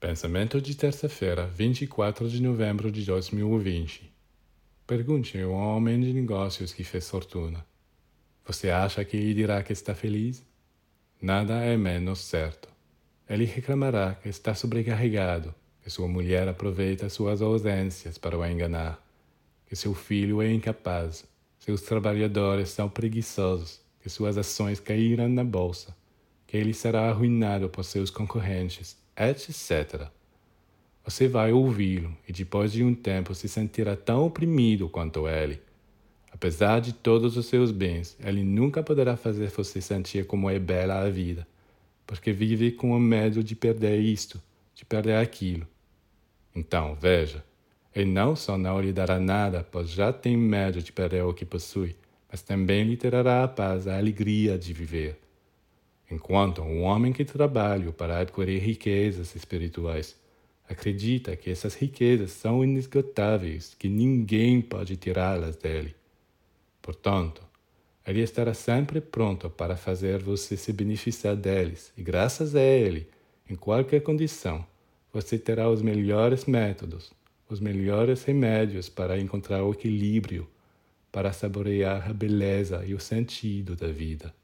Pensamento de terça-feira, 24 de novembro de 2020. Pergunte a um homem de negócios que fez fortuna. Você acha que ele dirá que está feliz? Nada é menos certo. Ele reclamará que está sobrecarregado, que sua mulher aproveita suas ausências para o enganar, que seu filho é incapaz, seus trabalhadores são preguiçosos, que suas ações caíram na bolsa, que ele será arruinado por seus concorrentes etc. Você vai ouvi-lo e depois de um tempo se sentirá tão oprimido quanto ele. Apesar de todos os seus bens, ele nunca poderá fazer você sentir como é bela a vida, porque vive com o medo de perder isto, de perder aquilo. Então, veja, ele não só não lhe dará nada, pois já tem medo de perder o que possui, mas também lhe trará a paz, a alegria de viver enquanto um homem que trabalha para adquirir riquezas espirituais acredita que essas riquezas são inesgotáveis, que ninguém pode tirá-las dele. Portanto, ele estará sempre pronto para fazer você se beneficiar deles, e graças a ele, em qualquer condição, você terá os melhores métodos, os melhores remédios para encontrar o equilíbrio, para saborear a beleza e o sentido da vida.